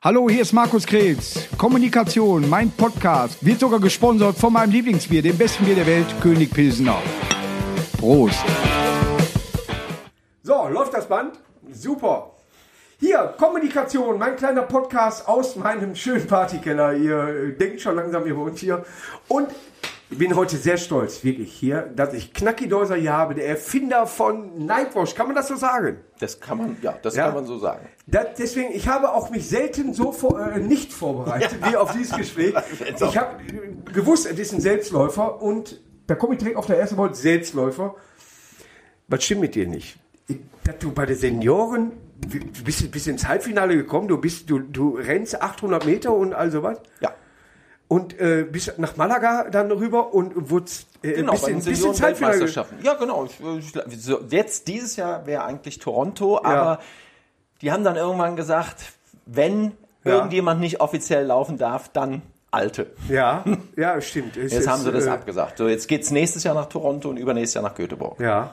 Hallo, hier ist Markus Krebs. Kommunikation, mein Podcast, wird sogar gesponsert von meinem Lieblingsbier, dem besten Bier der Welt, König Pilsener. Prost. So, läuft das Band? Super. Hier, Kommunikation, mein kleiner Podcast aus meinem schönen Partykeller. Ihr äh, denkt schon langsam, ihr wohnt hier. Und ich bin heute sehr stolz, wirklich hier, dass ich Knacki Deuser hier habe, der Erfinder von Nightwash. Kann man das so sagen? Das kann man, ja, das Ja. kann man so sagen. Das, deswegen, ich habe auch mich selten so vor, äh, nicht vorbereitet wie auf dieses Gespräch. Ich habe gewusst, es ist ein Selbstläufer und da komme ich direkt auf der ersten Wort Selbstläufer. Was stimmt mit dir nicht? Ich- Dass du bei den Senioren, du bist, bist ins Halbfinale gekommen, du bist, du, du rennst 800 Meter und all sowas. Ja. Und äh, bist nach Malaga dann rüber und wurdest äh, Genau, bist, bei in, den bist ins Halbfinale ge- Senioren-Weltmeisterschaften. Ja, genau. Ich, ich, so, jetzt, dieses Jahr wäre eigentlich Toronto, aber die haben dann irgendwann gesagt, wenn Ja. irgendjemand nicht offiziell laufen darf, dann Alte. Ja, ja, stimmt. Es Jetzt ist, haben sie das äh, abgesagt. So, jetzt geht's nächstes Jahr nach Toronto und übernächstes Jahr nach Göteborg. Ja.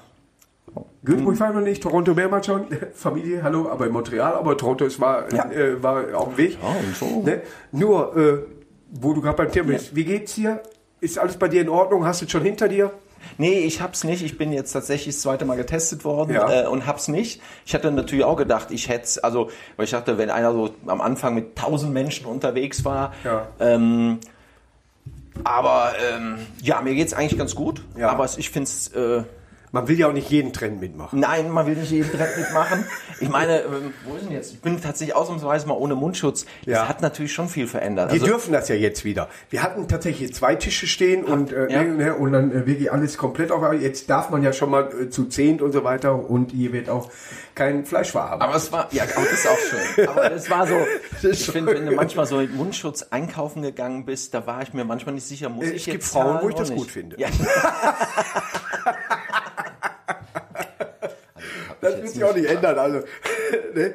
Göteborg war ich noch nicht, Toronto mehrmals schon, Familie, hallo, aber in Montreal, aber Toronto ist, war, Ja. äh, war auf dem Weg. Ja, und so. Ne? Nur, äh, wo du gerade beim Thema bist, wie geht's dir? Ist alles bei dir in Ordnung? Hast du es schon hinter dir? Nee, ich hab's nicht. Ich bin jetzt tatsächlich das zweite Mal getestet worden Ja. äh, und hab's nicht. Ich hatte natürlich auch gedacht, ich hätte also, weil ich dachte, wenn einer so am Anfang mit tausend Menschen unterwegs war, Ja. ähm, aber ähm, ja, mir geht's eigentlich ganz gut. Ja. Aber ich find's äh, Man will ja auch nicht jeden Trend mitmachen. Nein, man will nicht jeden Dreck mitmachen. Ich meine, ähm, wo ist denn jetzt? Ich bin tatsächlich ausnahmsweise mal ohne Mundschutz. Das Ja. hat natürlich schon viel verändert. Wir Also, dürfen das ja jetzt wieder. Wir hatten tatsächlich zwei Tische stehen und, äh, ja. ne, und dann äh, wirklich alles komplett auf. Jetzt darf man ja schon mal äh, zu zehnt und so weiter und hier wird auch kein Fleisch verarbeitet. aber es war, ja, das ist auch schön. Aber es war so, ich finde, wenn du manchmal so mit Mundschutz einkaufen gegangen bist, da war ich mir manchmal nicht sicher, muss Äh, ich es gibt jetzt Frauen, zahlen wo ich das nicht? gut finde. Ja. Das wird sich auch nicht ändern. Also, ne?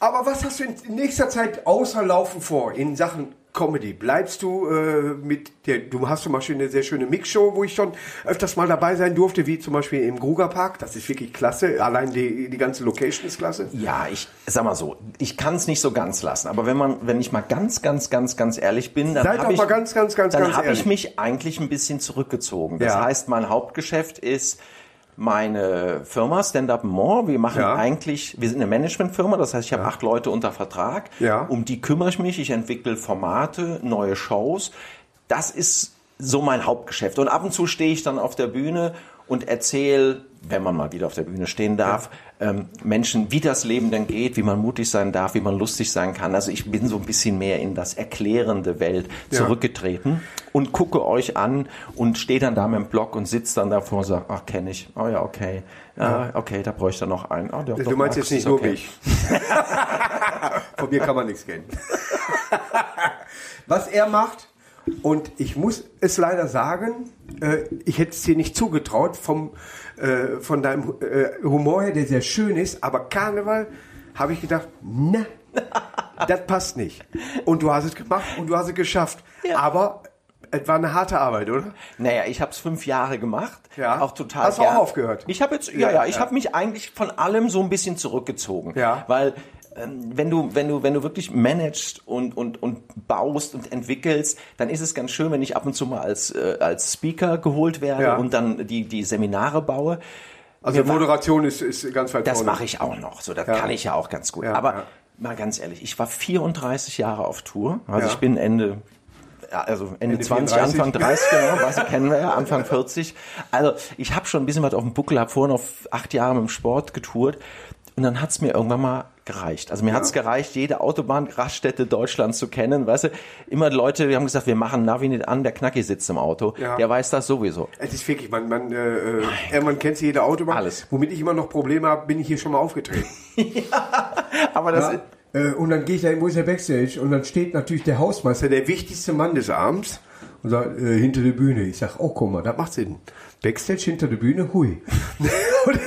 Aber was hast du in nächster Zeit außer Laufen vor in Sachen Comedy? Bleibst du äh, mit der, du hast zum Beispiel eine sehr schöne Mixshow, wo ich schon öfters mal dabei sein durfte, wie zum Beispiel im Gruger Park. Das ist wirklich klasse. Allein die, die ganze Location ist klasse. Ja, ich sag mal so, ich kann es nicht so ganz lassen. Aber wenn man, wenn ich mal ganz, ganz, ganz, ganz ehrlich bin, dann habe ich, ganz, ganz, ganz, dann habe ich mich eigentlich ein bisschen zurückgezogen. Das Ja. heißt, mein Hauptgeschäft ist meine Firma Stand Up More. Wir machen Ja. eigentlich, wir sind eine Managementfirma, das heißt, ich habe acht Leute unter Vertrag. Ja. Um die kümmere ich mich. Ich entwickle Formate, neue Shows. Das ist so mein Hauptgeschäft. Und ab und zu stehe ich dann auf der Bühne und erzähle, wenn man mal wieder auf der Bühne stehen darf, ähm, Menschen, wie das Leben denn geht, wie man mutig sein darf, wie man lustig sein kann. Also ich bin so ein bisschen mehr in das erklärende Welt Ja. zurückgetreten und gucke euch an und stehe dann da mit dem Blog und sitze dann davor und sage, ach, kenne ich. Oh ja, okay. Ah, okay, da bräuchte er noch einen. Ah, doch, Du meinst jetzt nicht ist nur okay. mich. Von mir kann man nichts kennen. Was er macht, und ich muss es leider sagen, äh, ich hätte es dir nicht zugetraut, vom, äh, von deinem äh, Humor her, der sehr schön ist, aber Karneval habe ich gedacht, na, das passt nicht. Und du hast es gemacht und du hast es geschafft. Aber es war eine harte Arbeit, oder? Naja, ich habe es fünf Jahre gemacht. Ja. Auch total. Hast du auch aufgehört? Ich habe jetzt, Ja, ja, ja, ich ja. habe mich eigentlich von allem so ein bisschen zurückgezogen. Ja. Weil wenn du, wenn du, wenn du wirklich managst und, und, und baust und entwickelst, dann ist es ganz schön, wenn ich ab und zu mal als, äh, als Speaker geholt werde Ja. und dann die, die Seminare baue. Also Mir war- Moderation ist, ist ganz weit Das mache ich auch noch. So, das Ja. kann ich ja auch ganz gut. Ja, Aber mal ganz ehrlich, ich war 34 Jahre auf Tour. Also ich bin Ende, also Ende, Ende 20, 34. Anfang 30, genau, was kennen wir ja, Anfang 40. Also ich habe schon ein bisschen was auf dem Buckel, habe vorhin auf acht Jahre mit dem Sport getourt. Und dann hat's mir irgendwann mal gereicht. Also mir hat's gereicht, jede Autobahnraststätte Deutschlands zu kennen. Weißt du, immer Leute, die haben gesagt, wir machen Navi nicht an, der Knacki sitzt im Auto. Ja. Der weiß das sowieso. Es ist wirklich, man, man, äh, äh, man kennt jede Autobahn. Alles. Womit ich immer noch Probleme habe, bin ich hier schon mal aufgetreten. Aber das Äh, und dann gehe ich da wo ist der Backstage? Und dann steht natürlich der Hausmeister, der wichtigste Mann des Abends, und sagt, äh, hinter der Bühne. Ich sag, oh, guck mal, das macht Sinn. Backstage hinter der Bühne, hui. und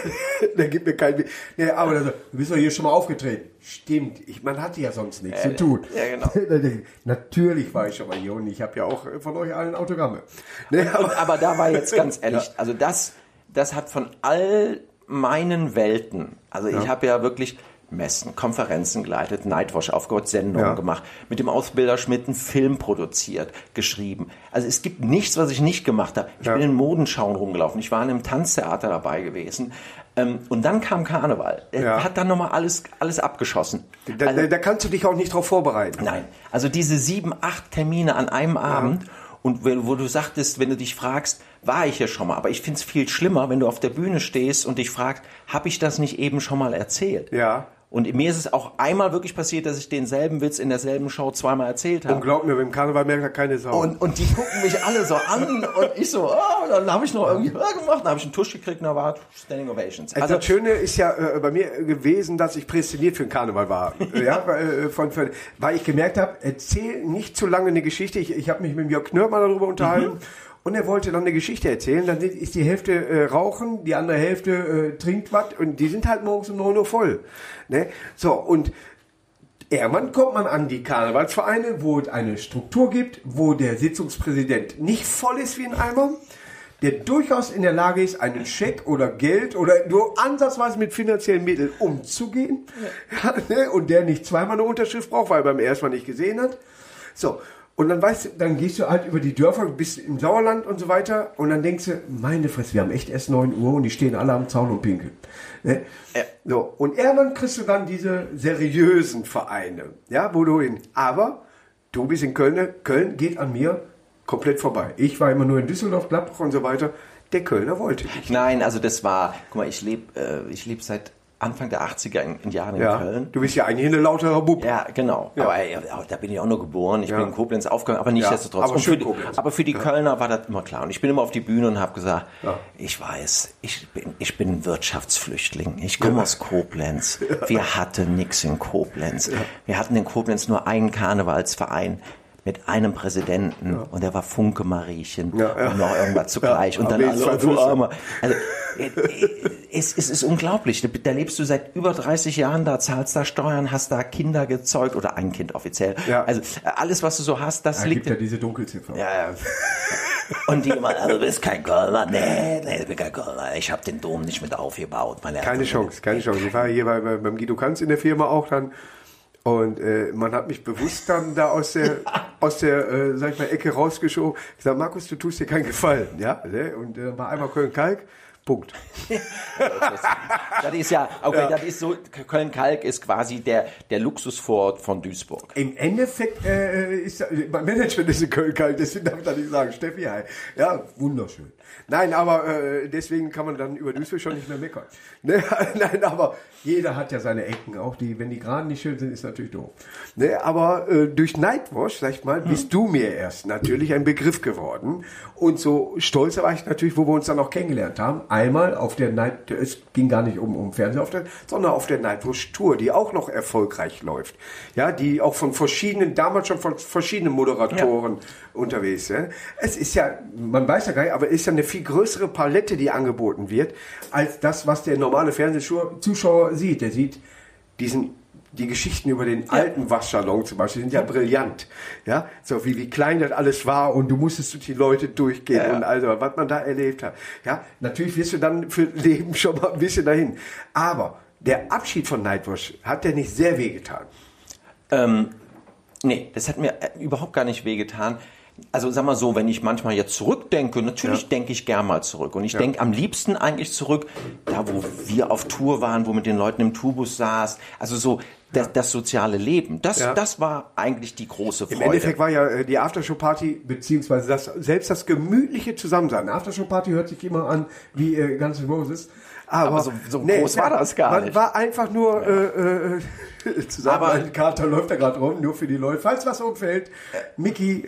der gibt mir kein, ja, aber der sagt, du bist doch hier schon mal aufgetreten. Stimmt, ich, man hatte ja sonst nichts zu tun. ja, genau. Dann Natürlich war ich schon mal hier und ich habe ja auch von euch allen Autogramme. Ne, aber, aber da war jetzt ganz ehrlich, also das, das hat von all meinen Welten, also ich habe ja wirklich Messen, Konferenzen geleitet, Nightwash aufgehört, Sendungen Ja. gemacht, mit dem Ausbilder Schmidt einen Film produziert, geschrieben. Also es gibt nichts, was ich nicht gemacht habe. Ich Ja. bin in Modenschauen rumgelaufen, ich war in einem Tanztheater dabei gewesen. Ähm, und dann kam Karneval. Er Ja. hat dann nochmal alles, alles abgeschossen. Da, Also- da, kannst du dich auch nicht drauf vorbereiten. Nein, also diese sieben, acht Termine an einem Abend und wo du sagtest, wenn du dich fragst, war ich hier schon mal, aber ich finde es viel schlimmer, wenn du auf der Bühne stehst und dich fragst, habe ich das nicht eben schon mal erzählt? Ja. Und mir ist es auch einmal wirklich passiert, dass ich denselben Witz in derselben Show zweimal erzählt habe. Und glaub mir, beim Karneval merkt da keine Sau. Und, und die gucken mich alle so an und ich so, oh, dann habe ich noch irgendwie äh, gemacht, dann habe ich einen Tusch gekriegt und da war Standing Ovations. Also das Schöne ist ja äh, bei mir gewesen, dass ich prädestiniert für den Karneval war. ja, äh, von, von, weil ich gemerkt habe, erzähl nicht zu lange eine Geschichte. Ich, ich habe mich mit Jörg Knörp mal darüber unterhalten. Mhm. Und er wollte dann eine Geschichte erzählen. Dann ist die Hälfte äh, rauchen, die andere Hälfte äh, trinkt was. Und die sind halt morgens um 9 Uhr voll. Ne? So, und Irgendwann kommt man an die Karnevalsvereine, wo es eine Struktur gibt, wo der Sitzungspräsident nicht voll ist wie ein Eimer, der durchaus in der Lage ist, einen Scheck oder Geld oder nur ansatzweise mit finanziellen Mitteln umzugehen ja. ne, und der nicht zweimal eine Unterschrift braucht, weil er beim ersten Mal nicht gesehen hat. So. Und dann weißt du, dann gehst du halt über die Dörfer, bist im Sauerland und so weiter und dann denkst du, meine Fresse, wir haben echt erst 9 Uhr und die stehen alle am Zaun und pinkeln. Ne? Ja. So, und irgendwann kriegst du dann diese seriösen Vereine, ja, wo du hin. Aber du bist in Köln, Köln geht an mir komplett vorbei. Ich war immer nur in Düsseldorf, Gladbach und so weiter. Der Kölner wollte nicht. Nein, also das war, guck mal, ich lebe äh, ich leb seit Anfang der 80er in, in Jahren in Ja, Köln. du bist ja eigentlich eine lauterer Bub. Ja, genau. Ja. Aber äh, da bin ich auch nur geboren. Ich Ja. bin in Koblenz aufgegangen, aber nichtsdestotrotz. aber für die, Koblenz. aber für die Kölner war das immer klar. Und ich bin immer auf die Bühne und habe gesagt, Ja. ich weiß, ich bin, ich bin ein Wirtschaftsflüchtling. Ich komme aus Koblenz. Wir hatten nix in Koblenz. Wir hatten in Koblenz nur einen Karnevalsverein. Mit einem Präsidenten und der war Funke Mariechen Ja, ja. und noch irgendwas zugleich und dann alle, du Flüsse. Armer. Also, äh, es, es ist unglaublich. Da- lebst du seit über 30 Jahren da, zahlst da Steuern, hast da Kinder gezeugt oder ein Kind offiziell. Ja. Also alles, was du so hast, das Da liegt. gibt ja diese Dunkelziffer. Ja, ja. Und die immer, also, du bist kein Kölner. Nee, nee, ich bin kein Kölner. Ich habe den Dom nicht mit aufgebaut. Meine Keine Eltern- Chance, keine Chance. Ich war hier bei, bei, beim Guido Kanz in der Firma auch dann. Und äh, man hat mich bewusst dann da aus der, aus der äh, sag ich mal, Ecke rausgeschoben. Ich sag, Markus, du tust dir keinen Gefallen. Ja, ne? Und äh, war einmal Köln-Kalk, Punkt. Das ist ja, okay, das ist so, Köln-Kalk ist quasi der, der Luxusvorort von Duisburg. Im Endeffekt äh, ist mein Management ist in Köln kalt, deswegen darf ich da nicht sagen, Steffi, hi. Ja, wunderschön. Nein, aber äh, deswegen kann man dann über Duisburg schon nicht mehr meckern. Ne? Nein, aber jeder hat ja seine Ecken, auch die, wenn die gerade nicht schön sind, ist natürlich doof. Ne? Aber äh, durch Nightwash, sag ich mal, bist du mir erst natürlich ein Begriff geworden. Und so stolz war ich natürlich, wo wir uns dann auch kennengelernt haben. Einmal auf der Night, es ging gar nicht um, um Fernsehauftritt, sondern auf der Nightwash Tour, die auch noch erfolgreich läuft. Ja, die auch von verschiedenen, damals schon von verschiedenen Moderatoren unterwegs sind. Es ist ja, man weiß ja gar nicht, aber es ist ja eine viel größere Palette, die angeboten wird, als das, was der normale Fernsehzuschauer sieht. Der sieht diesen die Geschichten über den alten Waschsalon zum Beispiel sind ja brillant. Ja, so wie, wie klein das alles war und du musstest durch die Leute durchgehen Ja. und also, was man da erlebt hat. Ja, natürlich wirst du dann für Leben schon mal ein bisschen dahin. Aber der Abschied von Nightwash hat der nicht sehr wehgetan. Ähm, nee, das hat mir äh, überhaupt gar nicht wehgetan. Also sag mal so, wenn ich manchmal jetzt zurückdenke, natürlich denke ich gern mal zurück. Und ich denke am liebsten eigentlich zurück, da wo wir auf Tour waren, wo mit den Leuten im Tubus saß. Also so das, das soziale Leben. Das, Ja. das war eigentlich die große Freude. Im Endeffekt war ja äh, die Aftershow-Party, beziehungsweise das, selbst das gemütliche Zusammensein. Eine Aftershow-Party hört sich immer an wie äh, N' Roses. Aber, Aber so- so groß war das gar man nicht. war einfach nur äh, äh, zusammen. Aber- ein Kater läuft da gerade rum, nur für die Leute. Falls was umfällt, Mickey.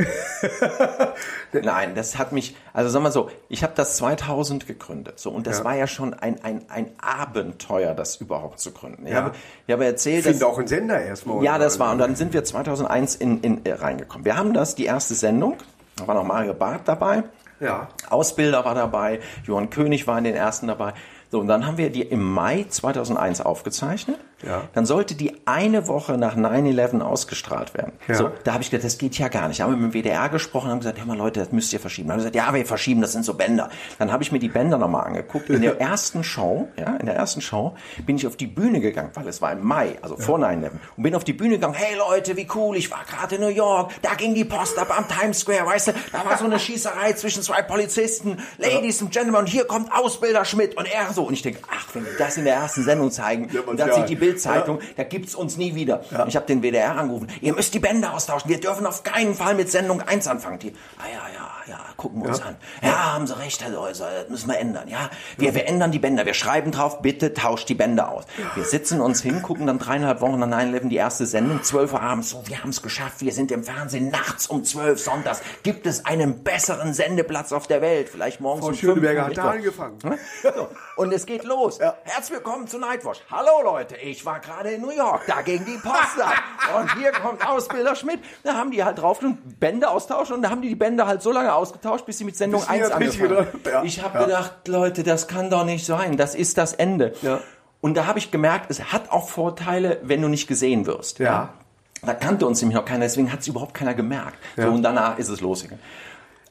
Nein, das hat mich, also sag mal so, ich habe das 2000 gegründet. So, und das Ja. war ja schon ein, ein, ein Abenteuer, das überhaupt zu gründen. Ich Ja. habe, ich habe erzählt, Ich finde auch ein Sender erstmal. Ja, das war. Und dann sind wir 2001 in, in, äh, reingekommen. Wir haben das, die erste Sendung, da war noch Mario Barth dabei. Ja. Ausbilder war dabei, Johann König war in den ersten dabei. So, und dann haben wir die im Mai 2001 aufgezeichnet. Ja. dann sollte die eine Woche nach 9-11 ausgestrahlt werden. Ja. So, da habe ich gedacht, das geht ja gar nicht. Da haben wir mit dem WDR gesprochen, haben gesagt, hör mal Leute, das müsst ihr verschieben. Dann haben wir gesagt, ja, wir verschieben, das sind so Bänder. Dann habe ich mir die Bänder nochmal angeguckt. In der ersten Show, ja, in der ersten Show bin ich auf die Bühne gegangen, weil es war im Mai, also vor 9-11. Und bin auf die Bühne gegangen, hey Leute, wie cool, ich war gerade in New York, da ging die Post ab am Times Square, weißt du, da war so eine Schießerei zwischen zwei Polizisten, Ladies and Gentlemen, und hier kommt Ausbilder Schmidt und er so. Und ich denke, ach, wenn die das in der ersten Sendung zeigen, Ja, und dann ja. sieht die Bildzeitung, da gibt's uns nie wieder. Ich habe den WDR angerufen, ihr müsst die Bänder austauschen, wir dürfen auf keinen Fall mit Sendung 1 anfangen. Die, ah ja, ja, ja, gucken wir uns an. Ja, haben Sie recht, Herr Läuser, das müssen wir ändern. Ja, wir, wir ändern die Bänder, wir schreiben drauf, bitte tauscht die Bänder aus. Wir sitzen uns hin, gucken dann dreieinhalb Wochen nach 9-11 die erste Sendung, 12 Uhr abends, so, wir haben es geschafft, wir sind im Fernsehen, nachts um 12 sonntags, gibt es einen besseren Sendeplatz auf der Welt, vielleicht morgens Frau um Schöneberger 5 hat da angefangen. so, und es geht los. Herzlich willkommen zu Nightwatch. Hallo Leute, ich war gerade in New York, da ging die Post ab. Und hier kommt Ausbilder Schmidt. Da haben die halt drauf und Bände austauschen und da haben die die Bände halt so lange ausgetauscht, bis sie mit Sendung Bis sie 1 jetzt richtig angefangen wieder- ja. haben. Ich habe Ja. gedacht, Leute, das kann doch nicht sein. Das ist das Ende. Ja. Und da habe ich gemerkt, es hat auch Vorteile, wenn du nicht gesehen wirst. Ja. Da kannte uns nämlich noch keiner, deswegen hat es überhaupt keiner gemerkt. So, und danach ist es losgegangen.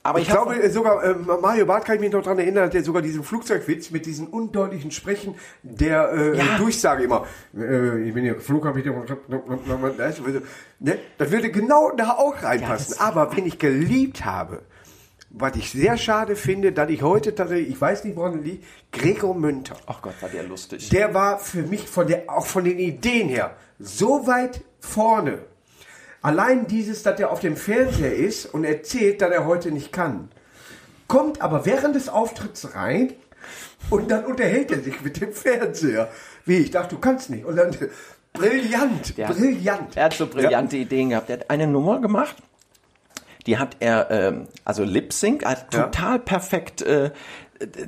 Aber ich, Ich glaube äh, sogar, äh, Mario Barth kann ich mich noch daran erinnern, der sogar diesen Flugzeugwitz mit diesem undeutlichen Sprechen der äh, Ja. Durchsage immer. Äh, ich bin hier Flugkapitän. Ne? Das würde genau da auch reinpassen. das- Aber wenn ich geliebt habe, was ich sehr schade finde, dass ich heute tatsächlich, ich weiß nicht, woran liegt, Gregor Münter. Ach Gott, war der lustig. Der war für mich von der, auch von den Ideen her so weit vorne. Allein dieses, dass er auf dem Fernseher ist und erzählt, dass er heute nicht kann. Kommt aber während des Auftritts rein und dann unterhält er sich mit dem Fernseher. Wie, ich dachte, du kannst nicht. Und dann, brillant, Der brillant. Er hat so brillante Ideen gehabt. Er hat eine Nummer gemacht, die hat er, ähm, also Lip Sync, hat Ja. total perfekt äh,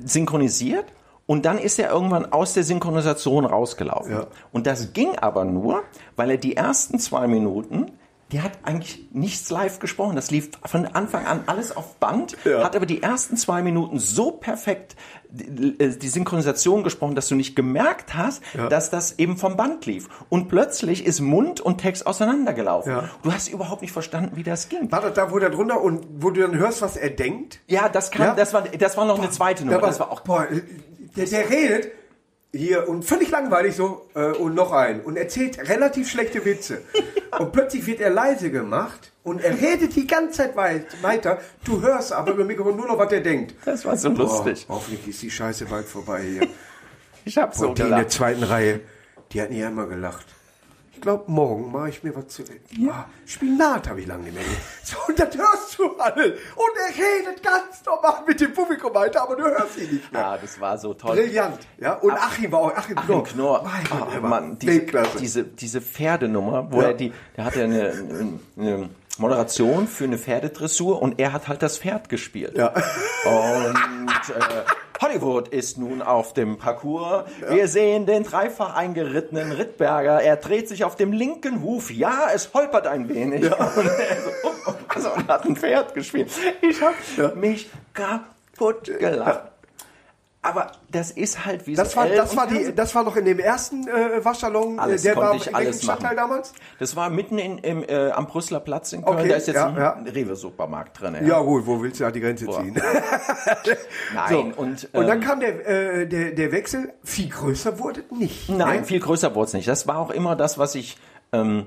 synchronisiert. Und dann ist er irgendwann aus der Synchronisation rausgelaufen. Ja. Und das ging aber nur, weil er die ersten zwei Minuten, die hat eigentlich nichts live gesprochen. Das lief von Anfang an alles auf Band, Ja. hat aber die ersten zwei Minuten so perfekt die, äh, die Synchronisation gesprochen, dass du nicht gemerkt hast, dass das eben vom Band lief. Und plötzlich ist Mund und Text auseinandergelaufen. Ja. Du hast überhaupt nicht verstanden, wie das ging. War das da, wo der drunter und wo du dann hörst, was er denkt? Ja, das kam, Ja. das war, das war noch eine zweite Nummer. Ja, aber, das war auch boah, der, der redet hier und völlig langweilig so äh, und noch ein und erzählt relativ schlechte Witze. Und plötzlich wird er leise gemacht und er redet die ganze Zeit weit, weiter. Du hörst aber über Mikrofon nur noch, was er denkt. Das war so lustig. Boah, hoffentlich ist die Scheiße bald vorbei hier. Ich hab so und die in der zweiten Reihe, die hat nicht einmal gelacht. Ich glaube, morgen mache ich mir was zu Ah, Spinat habe ich lange nicht mehr. So, und das hörst du alle. Und er redet ganz normal mit dem Publikum weiter, aber du hörst ihn nicht mehr. Ja, das war so toll. Brillant. Ja, und Achim war auch, Achim, Achim Knorr, Mein oh, Gott, war Mann, diese, diese, diese Pferdenummer, wo Ja. er die, der hatte eine, eine Moderation für eine Pferdedressur und er hat halt das Pferd gespielt. Ja. Und äh, Hollywood ist nun auf dem Parcours. Wir sehen den dreifach eingerittenen Rittberger. Er dreht sich auf dem linken Huf. Ja, es holpert ein wenig. Und er so, oh, oh, also, und hat ein Pferd gespielt. Ich habe mich kaputt gelacht. Aber das ist halt wie Das war, das war die, das war noch in dem ersten äh, Waschsalon, äh, Alles der war ich in alles machen. damals? Das war mitten in, im, äh, am Brüsseler Platz in Köln. Okay, da ist jetzt ja, ein ja. Rewe-Supermarkt drin. Ja gut, wo willst du da die Grenze ziehen? Nein, und, Und dann ähm, kam der, äh, der, der Wechsel, viel größer wurde nicht. Nein, ne? viel größer wurde es nicht. Das war auch immer das, was ich. Ähm,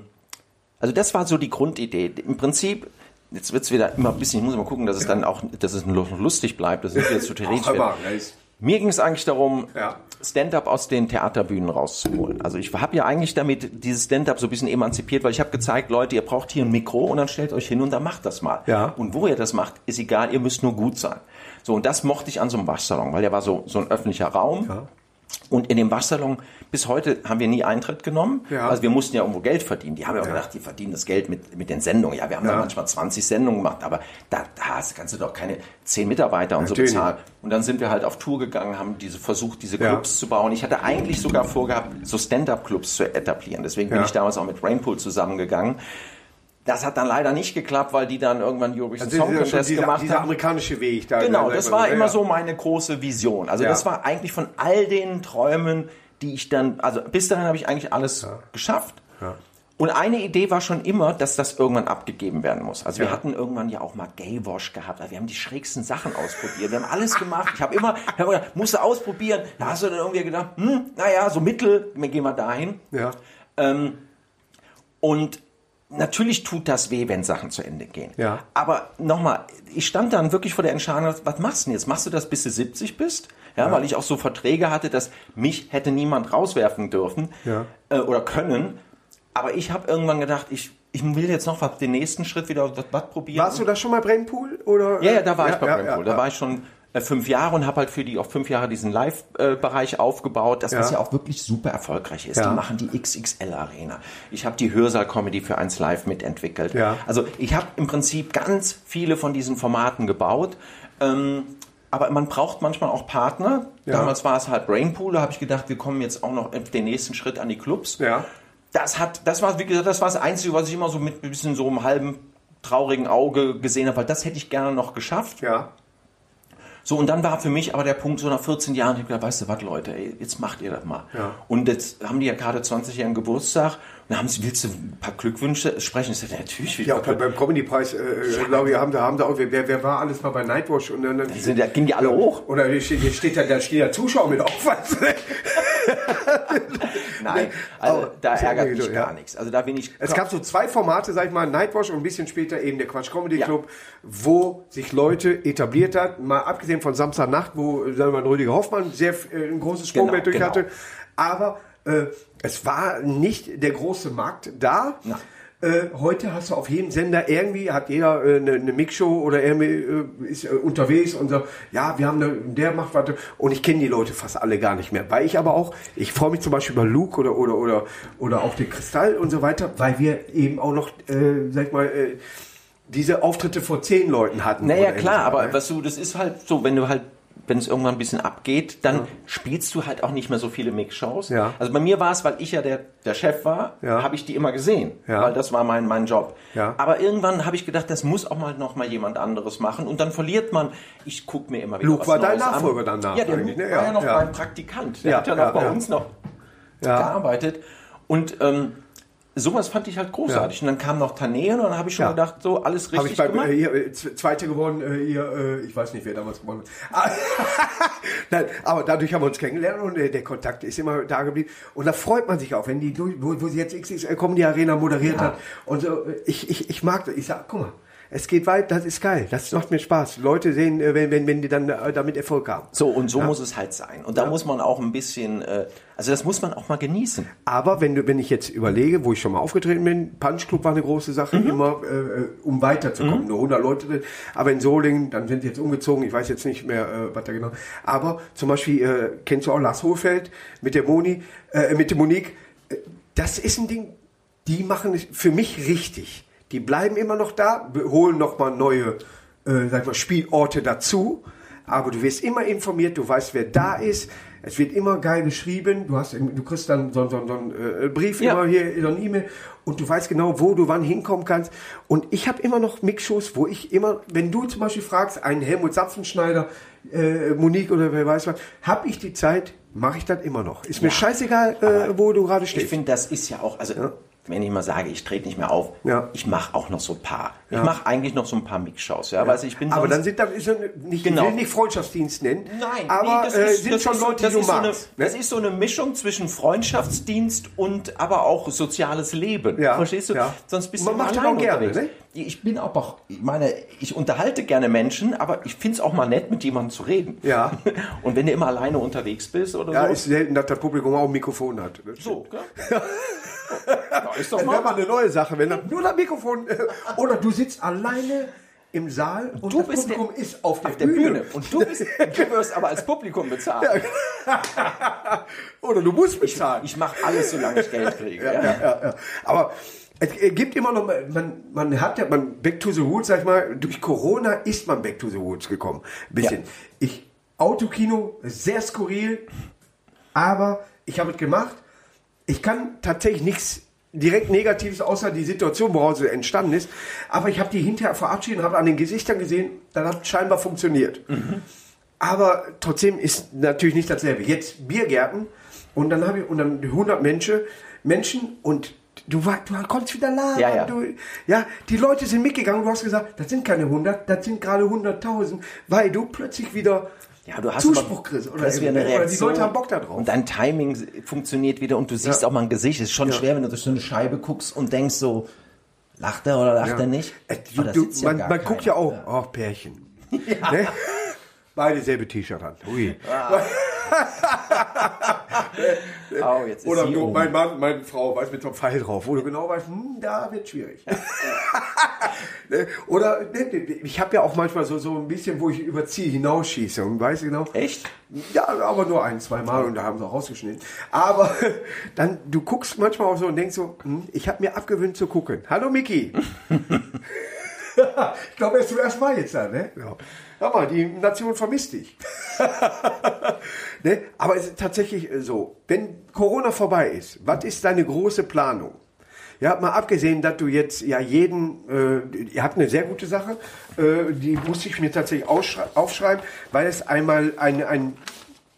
also das war so die Grundidee. Im Prinzip, jetzt wird es wieder immer ein bisschen, ich muss mal gucken, dass es dann auch, dass es noch lustig bleibt, dass es wieder zu theoretisch wird. Mir ging es eigentlich darum, Ja. Stand-up aus den Theaterbühnen rauszuholen. Also ich habe ja eigentlich damit dieses Stand-up so ein bisschen emanzipiert, weil ich habe gezeigt, Leute, ihr braucht hier ein Mikro und dann stellt euch hin und dann macht das mal. Ja. Und wo ihr das macht, ist egal, ihr müsst nur gut sein. So, und das mochte ich an so einem Waschsalon, weil der war so, so ein öffentlicher Raum. Ja. Und in dem Waschsalon, bis heute haben wir nie Eintritt genommen. Ja. Also wir mussten ja irgendwo Geld verdienen. Die haben ja auch Ja. gedacht, die verdienen das Geld mit, mit den Sendungen. Ja, wir haben Ja. da manchmal 20 Sendungen gemacht, aber da, da hast- kannst du doch keine 10 Mitarbeiter und Natürlich. so bezahlen. Und dann sind wir halt auf Tour gegangen, haben diese versucht, diese. Clubs zu bauen. Ich hatte eigentlich sogar vorgehabt, so Stand-up-Clubs zu etablieren. Deswegen bin ich damals auch mit Rainpool zusammengegangen. Das hat dann leider nicht geklappt, weil die dann irgendwann Eurovision ist Song ja Contest dieser, gemacht dieser haben. amerikanische Weg ne? da. Genau, da- das da- war ja, immer ja. so meine große Vision. Also Ja. das war eigentlich von all den Träumen, die ich dann, also bis dahin habe ich eigentlich alles geschafft. Und eine Idee war schon immer, dass das irgendwann abgegeben werden muss. Also wir hatten irgendwann ja auch mal Gaywash gehabt. Also wir haben die schrägsten Sachen ausprobiert. Wir haben alles gemacht. Ich habe immer, ich hab immer gedacht, musst du ausprobieren. Da hast du dann irgendwie gedacht, hm, naja, so Mittel, wir gehen mal dahin. Ja. Ähm, und natürlich tut das weh, wenn Sachen zu Ende gehen. Ja. Aber nochmal, ich stand dann wirklich vor der Entscheidung, was machst du denn jetzt? Machst du das, bis du 70 bist? Ja, weil ich auch so Verträge hatte, dass mich hätte niemand rauswerfen dürfen Ja. äh, oder können. Aber ich habe irgendwann gedacht, ich, ich will jetzt noch was, den nächsten Schritt wieder was, probieren. Warst du da schon mal Brainpool? Oder? Ja, ja, da war ich bei ja, Brainpool. ja, Da war ich schon fünf Jahre und habe halt für die auch fünf Jahre diesen Live-Bereich aufgebaut, das was Ja. ja auch wirklich super erfolgreich ist. Ja. Die machen die XXL Arena. Ich habe die Hörsaal-Comedy für eins Live mitentwickelt. Ja. Also ich habe im Prinzip ganz viele von diesen Formaten gebaut. Ähm, aber man braucht manchmal auch Partner. Ja. Damals war es halt Brainpool. Da habe ich gedacht, wir kommen jetzt auch noch den nächsten Schritt an die Clubs. Ja. Das hat, das war, wie gesagt, das war das Einzige, was ich immer so mit ein bisschen so einem halben traurigen Auge gesehen habe, weil das hätte ich gerne noch geschafft. Ja. So, und dann war für mich aber der Punkt, so nach 14 Jahren, ich hab gedacht, weißt du was, Leute, ey, jetzt macht ihr das mal. Ja. Und jetzt haben die ja gerade 20 Jahre Geburtstag dann haben sie, willst du ein paar Glückwünsche sprechen? Ich sagte, natürlich, Ja, auch beim, Comedy-Preis, äh, glaube ich, haben da, haben da auch, wer, wer war alles mal bei Nightwatch und dann, dann Glückwünsche. Da gingen die alle hoch. oder hier steht, steht da, da steht ja Zuschauer mit auf, du? Nein, also da ja ärgert mich so, gar ja. nichts. Also da bin ich. Es gab so zwei Formate, sag ich mal, Nightwatch und ein bisschen später eben der Quatsch Comedy Ja. Club, wo sich Leute etabliert hat, mal abgesehen von Samstagnacht, wo, sagen wir mal, Rüdiger Hoffmann sehr äh, ein großes Sprungbrett durch Genau, hatte. Aber äh, es war nicht der große Markt da. Nein. Äh, heute hast du auf jedem Sender irgendwie, hat jeder äh, eine, eine Mixshow oder irgendwie äh, ist äh, unterwegs und so, ja, wir haben eine, der macht was. Und ich kenne die Leute fast alle gar nicht mehr. Weil ich aber auch, ich freue mich zum Beispiel über Luke oder, oder, oder, oder auch den Kristall und so weiter, weil wir eben auch noch, sag ich mal, diese Auftritte vor zehn Leuten hatten. Naja, klar, aber ne? was du, das ist halt so, wenn du halt, wenn es irgendwann ein bisschen abgeht, dann spielst du halt auch nicht mehr so viele Mix-Shows. Ja. Also bei mir war es, weil ich ja der, der Chef war, Ja. habe ich die immer gesehen, Ja. weil das war mein, mein Job. Ja. Aber irgendwann habe ich gedacht, das muss auch mal noch mal jemand anderes machen und dann verliert man, ich gucke mir immer wieder Luke was war dein Nachfolger an. danach Ja, der Luke ne? war Ja, ja noch ja. mein Praktikant, der Ja, hat ja ja, noch bei ja. uns noch Ja. gearbeitet und ähm, sowas fand ich halt großartig. Und dann kam noch Taneen und dann habe ich schon Ja. gedacht, so alles richtig ich beim, gemacht. äh, hier, äh, Zweite gewonnen, äh, hier, äh, ich weiß nicht, wer damals gewonnen hat. Nein, aber dadurch haben wir uns kennengelernt und äh, der Kontakt ist immer da geblieben. Und da freut man sich auch, wenn die, durch- wo, wo sie jetzt XXL Comedy Arena moderiert hat. Und so, ich, ich, ich mag das. Ich sag, guck mal, es geht weit, das ist geil, das macht mir Spaß. Leute sehen, äh, wenn, wenn, wenn die dann äh, damit Erfolg haben. So, und so muss es halt sein. Und da muss man auch ein bisschen, äh, also das muss man auch mal genießen. Aber wenn du, wenn ich jetzt überlege, wo ich schon mal aufgetreten bin, Punch Club war eine große Sache, immer äh, um weiterzukommen. Nur 100 Leute drin. Aber in Solingen, dann sind die jetzt umgezogen. Ich weiß jetzt nicht mehr, äh, was da genau. Aber zum Beispiel äh, kennst du auch Lars Hohlfeld mit der Moni, mit der Monique. Das ist ein Ding. Die machen es für mich richtig. Die bleiben immer noch da, holen noch mal neue, äh, sag ich mal, Spielorte dazu. Aber du wirst immer informiert, du weißt, wer da ist. Es wird immer geil geschrieben. Du, hast, du kriegst dann so, so, so einen äh, Brief Ja. immer hier, so ein E-Mail. Und du weißt genau, wo du wann hinkommen kannst. Und ich habe immer noch Mixshows, wo ich immer, wenn du zum Beispiel fragst, einen Helmut Zapfenschneider, äh, Monique oder wer weiß was, habe ich die Zeit, mache ich das immer noch. Ist mir scheißegal, äh, wo du gerade Ich stehst. finde, das ist ja auch, also wenn ich mal sage, ich trete nicht mehr auf, Ja. ich mache auch noch so ein paar. Ich Ja. mache eigentlich noch so ein paar Mix-Shows, ja, weil ich bin aber dann sind das ist ja nicht, Genau. ich will nicht Freundschaftsdienst nennen, Nein, aber nee, das äh, ist, sind schon ist, Leute, die du ist so eine, magst. ne? Das ist so eine Mischung zwischen Freundschaftsdienst und aber auch soziales Leben. Ja, Verstehst du? ja. Sonst bist Man du macht auch gerne, ne? Ich bin auch, ich meine, ich unterhalte gerne Menschen, aber ich finde es auch mal nett, mit jemandem zu reden. Ja. Und wenn du immer alleine unterwegs bist oder Ja, so. ist selten, dass das Publikum auch ein Mikrofon hat. So, gell? ja, ist doch mal. mal eine neue Sache, wenn dann nur das Mikrofon äh, oder du sitzt alleine im Saal und Du das bist der- Publikum ist auf der, auf der Bühne. Und du, bist, du wirst aber als Publikum bezahlt. Oder du musst bezahlen. Ich mache alles, solange ich Geld kriege. Ja, ja, ja, ja. Aber es gibt immer noch, man, man hat ja, man, back to the roots, sag ich mal, durch Corona ist man back to the roots gekommen. Ein bisschen. Ja. Ich, Autokino, sehr skurril, aber ich habe es gemacht. Ich kann tatsächlich nichts direkt Negatives, außer die Situation, woraus es entstanden ist. Aber ich habe die hinterher verabschiedet und habe an den Gesichtern gesehen, das hat scheinbar funktioniert. Aber trotzdem ist natürlich nicht dasselbe. Jetzt Biergärten, Und dann habe ich, und dann 100 Menschen, Menschen und du, war, du konntest wieder lachen. Ja, ja. Du, ja, die Leute sind mitgegangen. Du hast gesagt, das sind keine 100, das sind gerade 100.000, weil du plötzlich wieder Ja, du hast Zuspruch kriegst. Oder, kriegst eine oder die. Leute haben Bock da drauf. Und dein Timing funktioniert wieder und du siehst Ja. auch mal ein Gesicht. Es ist schon Ja. schwer, wenn du durch so eine Scheibe guckst und denkst so, lacht er oder lacht er nicht? Äh, Du, du, ja man man guckt ja auch, ach, Pärchen. Ne? Beide selbe T-Shirt an. Ui. Oh, jetzt ist Oder sie mein Mann, meine Frau, weiß mit so einem Pfeil drauf, wo du genau weißt, hm, da wird schwierig. Ne? Oder ne, ne, ich habe ja auch manchmal so, so ein bisschen, wo ich überziehe, hinausschieße und weiß genau. Echt? Ja, aber nur ein, zwei Mal und da haben sie auch rausgeschnitten. Aber dann, du guckst manchmal auch so und denkst so, hm, ich habe mir abgewöhnt zu gucken. Hallo Miki. ich glaube, er ist zum ersten Mal jetzt da, ne? Ja. Hör mal, die Nation vermisst dich. Ne? Aber es ist tatsächlich äh, so, wenn Corona vorbei ist, was ist deine große Planung? Ja, mal abgesehen, dass du jetzt ja jeden, äh, ihr habt eine sehr gute Sache, äh, die musste ich mir tatsächlich aufschreiben, weil es einmal ein, ein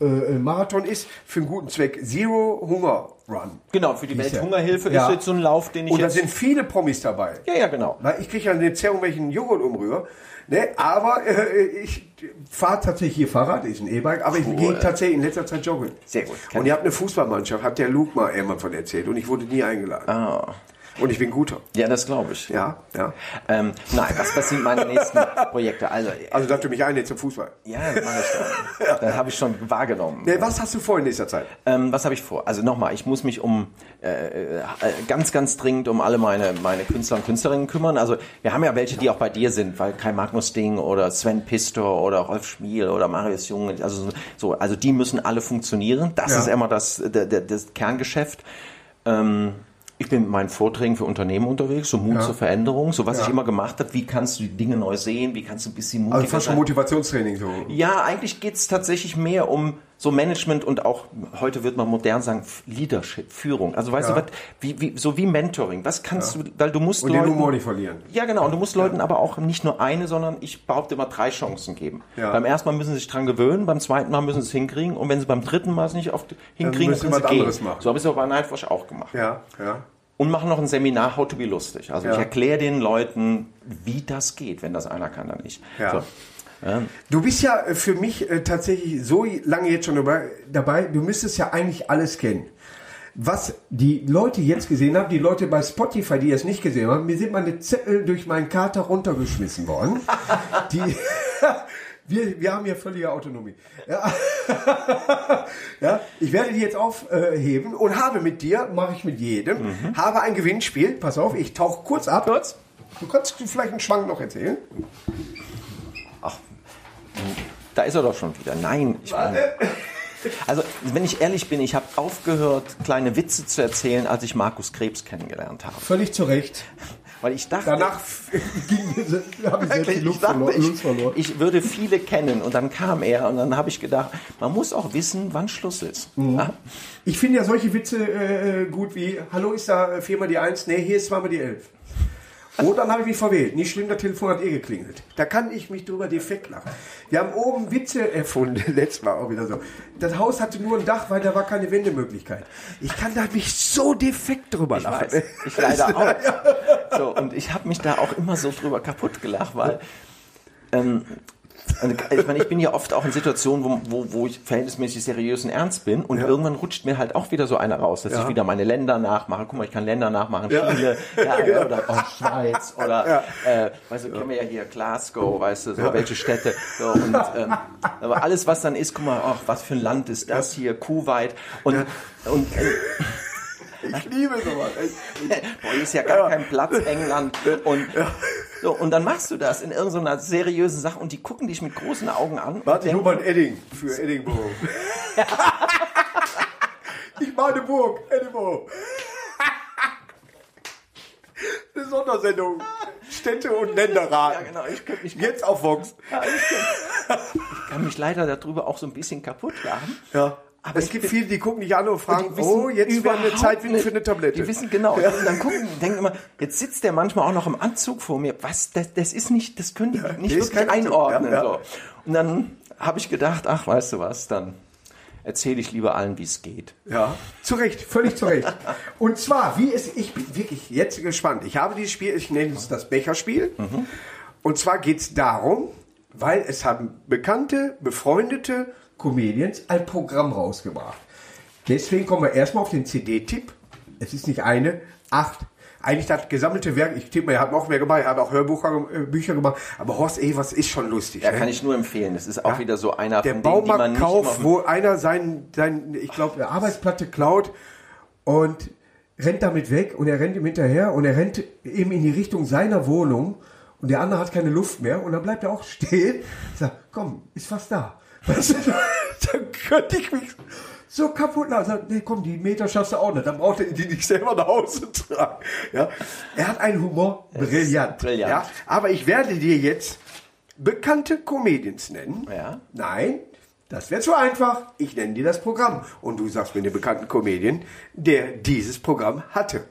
äh, Marathon ist für einen guten Zweck. Zero Hunger Run. Genau, für die. Welthungerhilfe Ja. ist jetzt so ein Lauf, den ich Und da sind viele Promis dabei. ja, ja, genau. Weil ich kriege ja eine Zerrung, wenn ich einen Joghurt umrühre. Ne? Aber äh, ich fahre tatsächlich hier Fahrrad, ist ein E-Bike, aber ich gehe tatsächlich in letzter Zeit joggen. Sehr gut. Und ihr habt eine Fußballmannschaft, hat der Luke mal irgendwann von erzählt und ich wurde nie eingeladen. Ah. Und ich bin guter. Ja, das glaube ich. Ja, ja. Ähm, nein, was, was sind meine nächsten Projekte? Also, Also, dass du mich einlädst zum Fußball. ja, das mache ich schon. Das habe ich schon wahrgenommen. Ne, was hast du vor in nächster Zeit? Ähm, was habe ich vor? Also nochmal, ich muss mich um äh, äh, ganz, ganz dringend um alle meine, meine Künstler und Künstlerinnen kümmern. Also wir haben ja welche, die auch bei dir sind, weil Kai Magnus Ding oder Sven Pistor oder Rolf Schmiel oder Marius Jung, also so, also die müssen alle funktionieren. Das Ja. ist immer das, der, das Kerngeschäft. Ähm, ich bin mit meinen Vorträgen für Unternehmen unterwegs, so Mut Ja. zur Veränderung, so was Ja. ich immer gemacht habe. Wie kannst du die Dinge neu sehen? Wie kannst du ein bisschen mutiger Also fast schon? Motivationstraining so. Ja, eigentlich geht's tatsächlich mehr um so Management und auch, heute wird man modern sagen, Leadership, Führung. Also weißt Ja. du was, wie, wie, so wie Mentoring. Was kannst du, weil du musst Und den Leuten, Humor nicht verlieren. ja genau, und du musst Leuten aber auch nicht nur eine, sondern ich behaupte immer drei Chancen geben. Ja. Beim ersten Mal müssen sie sich dran gewöhnen, beim zweiten Mal müssen sie es hinkriegen und wenn sie beim dritten Mal es nicht oft hinkriegen, müssen dann was sie gehen. anderes machen. So habe ich es aber bei Nightwatch auch gemacht. Ja, ja. Und machen noch ein Seminar How to be lustig. Also Ja. ich erkläre den Leuten, wie das geht, wenn das einer kann, dann nicht. Ja. So. Ja. Du bist ja äh, für mich äh, tatsächlich so lange jetzt schon dabei, du müsstest ja eigentlich alles kennen. Was die Leute jetzt gesehen haben, die Leute bei Spotify, die es nicht gesehen haben, mir sind meine Zettel durch meinen Kater runtergeschmissen worden. die, wir, wir haben hier völlige Autonomie. Ja. ja, ich werde die jetzt aufheben und habe mit dir, mache ich mit jedem, habe ein Gewinnspiel. Pass auf, ich tauche kurz ab. Kurz? Du kannst vielleicht einen Schwank noch erzählen. Da ist er doch schon wieder. Nein, ich meine, also wenn ich ehrlich bin, ich habe aufgehört, kleine Witze zu erzählen, als ich Markus Krebs kennengelernt habe. Völlig zu Recht. Weil ich dachte, Danach habe ich selbst die ich, Luft dachte verloren. ich, verloren. ich würde viele kennen und dann kam er und dann habe ich gedacht, man muss auch wissen, wann Schluss ist. Ja? Ich finde ja solche Witze äh, gut wie, hallo, ist da viermal die Eins? Nee, hier ist zweimal die Elf. Oh, dann habe ich mich verwählt. Nicht schlimm, das Telefon hat eh geklingelt. Da kann ich mich drüber defekt lachen. Wir haben oben Witze erfunden, letztes Mal auch wieder so. Das Haus hatte nur ein Dach, weil da war keine Wendemöglichkeit. Ich kann da mich so defekt drüber lachen. weiß. Ich leider auch. So, und ich habe mich da auch immer so drüber kaputt gelacht, weil ähm, ich meine, ich bin ja oft auch in Situationen, wo, wo, wo ich verhältnismäßig seriös und ernst bin und irgendwann rutscht mir halt auch wieder so einer raus, dass ich wieder meine Länder nachmache. Guck mal, ich kann Länder nachmachen, Chile, ja, ja, oder oh, Schweiz oder äh, weißt du, kennen wir ja hier Glasgow, weißt du, so welche Städte. So, und, ähm, aber alles, was dann ist, guck mal, ach, was für ein Land ist das hier, Kuwait. Und, und äh, Ich liebe sowas. Boah, hier ist ja gar kein Platz, England. Und, so, und dann machst du das in irgendeiner seriösen Sache und die gucken dich mit großen Augen an. Warte, ich ein Edding für Edinburgh. ich meine Burg, Edinburgh. Eine Sondersendung. Städte- und Länderrat. ja, genau, ich könnte mich, Jetzt auf Vox. ich kann mich leider darüber auch so ein bisschen kaputt lachen. Ja. Aber es gibt viele, die gucken dich an und fragen, wissen oh, jetzt war eine Zeit nicht- für eine Tablette. Die wissen genau. Und dann gucken, denken immer, jetzt sitzt der manchmal auch noch im Anzug vor mir. Was? Das, das ist nicht, das können die nicht der ist wirklich einordnen. Ja, ja. So. Und dann habe ich gedacht, ach, weißt du was, dann erzähle ich lieber allen, wie es geht. Ja, zu Recht, völlig zu Recht. Und zwar, wie es, ich bin wirklich jetzt gespannt. Ich habe dieses Spiel, ich nenne es das Becherspiel. Und zwar geht es darum, weil es haben bekannte, befreundete Comedians ein Programm rausgebracht. Deswegen kommen wir erstmal auf den CD-Tipp. Es ist nicht eine, acht. Eigentlich das gesammelte Werk, ich tippe mal, er hat noch mehr gemacht, er hat auch Hörbücher äh, Bücher gemacht, aber Horst Evers ist schon lustig. Ja, ne? kann ich nur empfehlen. Das ist auch wieder so einer der von denen, die man nicht Baumarktkauf, mal- wo einer sein, sein ich glaube, eine Arbeitsplatte klaut und rennt damit weg und er rennt ihm hinterher und er rennt eben in die Richtung seiner Wohnung und der andere hat keine Luft mehr und dann bleibt er auch stehen. Sagt, komm, ist fast da. Dann könnte ich mich so kaputt. Sagt, nee, komm, die Meter schaffst du auch nicht. Dann braucht er die nicht selber nach Hause tragen. Ja, er hat einen Humor, brillant. brillant. Ja, aber ich werde dir jetzt bekannte Comedians nennen. Ja. Nein, das wäre zu einfach. Ich nenne dir das Programm. Und du sagst mir den bekannten Comedian, der dieses Programm hatte.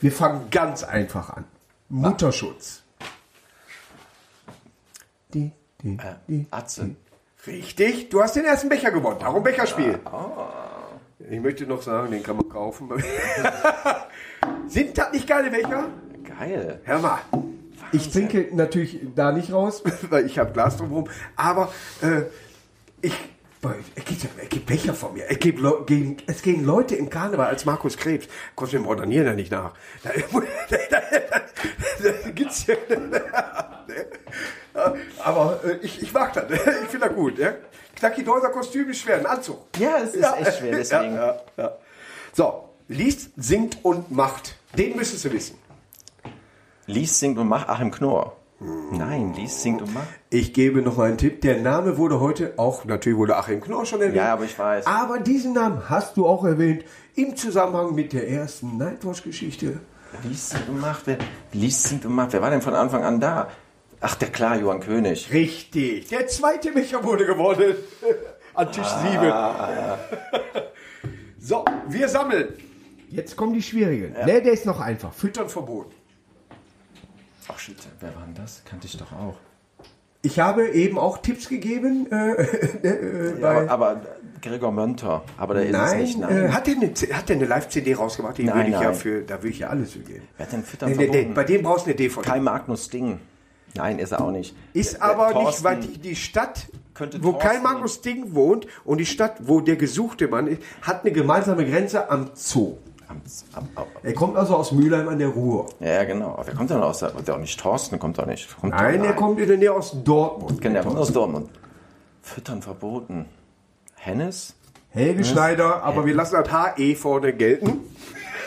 Wir fangen ganz einfach an. Mutterschutz. Die, die, die. Atze. Richtig, du hast den ersten Becher gewonnen. Darum Becherspiel. Ich möchte noch sagen, den kann man kaufen. Sind das nicht geile Becher? Geil. Hör mal. Ich trinke natürlich da nicht raus, weil ich habe Glas drumherum. Aber äh, ich. Es gibt, es gibt Becher von mir. Es, gibt gegen, es gehen Leute im Karneval als Markus Krebs. Kommst du dem Ordinieren da nicht nach? Da, da, da, da, da gibt's ja. Aber äh, ich, ich mag das. Ich finde das gut. Ja? Knacki Deuser Kostüm ist schwer. Ein Anzug. Ja, es ist echt schwer, deswegen. Ja, ja, ja. So, liest, singt und macht. Den müsstest du wissen. Lies, singt und macht Achim Knorr. Nein, lies, singt und macht. Ich gebe noch mal einen Tipp. Der Name wurde heute auch, natürlich wurde Achim Knorr schon erwähnt. Ja, aber ich weiß. Aber diesen Namen hast du auch erwähnt im Zusammenhang mit der ersten Nightwatch-Geschichte. Lies, singt und macht. Wer, lies, singt und macht. Wer war denn von Anfang an da? Ach, der klar, Johann König. Richtig. Der zweite Becher wurde gewonnen. An Tisch 7. so, wir sammeln. Jetzt kommen die schwierigen. Ne, der ist noch einfach. Füttern verboten. Ach shit, wer war denn das? Kannte ich doch auch. Ich habe eben auch Tipps gegeben. Äh, äh, Ja, aber, aber Gregor Mönter. Aber der ist es nein, nicht. Äh, Nein. hat der eine, eine Live-CD rausgebracht? Die Nein, würde ich ja nein. für, da würde ich ja alles für geben. Wer hat denn Füttern Nee, nee, nee, verboten? bei dem brauchst du eine DVD. Kai Magnus Ding. Nein, ist er auch nicht. Ist Der- aber der nicht, weil die, die Stadt, wo Kai Magnus Ding wohnt und die Stadt, wo der gesuchte Mann ist, hat eine gemeinsame Grenze am Zoo. Am- am- am- Er kommt also aus Mülheim an der Ruhr. Ja, genau. Wer kommt denn aus? Der, der auch nicht Thorsten kommt doch nicht. Kommt Nein, doch, er kommt in der Nähe aus Dortmund. Genau, der kommt aus Dortmund. Füttern verboten. Hennes? Helge Schneider, aber wir lassen das HE vorne gelten.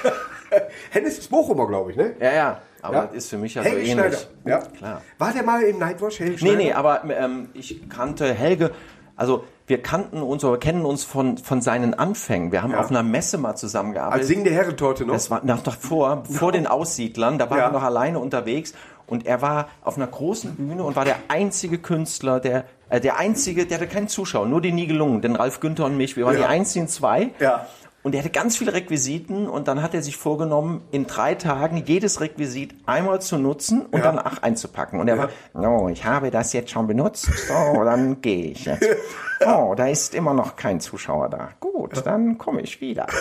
Hennes ist Bochumer, glaube ich, ne? Ja, ja. Aber Ja. das ist für mich ja Helge so ähnlich. Schneider. Ja. Klar. War der mal im Nightwatch, Helge Nee, Schneider? nee, aber ähm, ich kannte Helge, also wir kannten uns oder kennen uns von, von seinen Anfängen. Wir haben Ja. auf einer Messe mal zusammengearbeitet. Als singende Herrentorte noch. Das war noch davor, vor den Aussiedlern, da war Ja. er noch alleine unterwegs und er war auf einer großen Bühne und war der einzige Künstler, der, äh, der einzige, der hatte keinen Zuschauer, nur die Nibelungen, denn Ralf Günther und mich, wir waren Ja. die einzigen zwei. Ja. Und er hatte ganz viele Requisiten und dann hat er sich vorgenommen, in drei Tagen jedes Requisit einmal zu nutzen und Ja. danach einzupacken. Und er war, no, ich habe das jetzt schon benutzt, so, dann gehe ich jetzt. Oh, da ist immer noch kein Zuschauer da. Gut, dann komme ich wieder.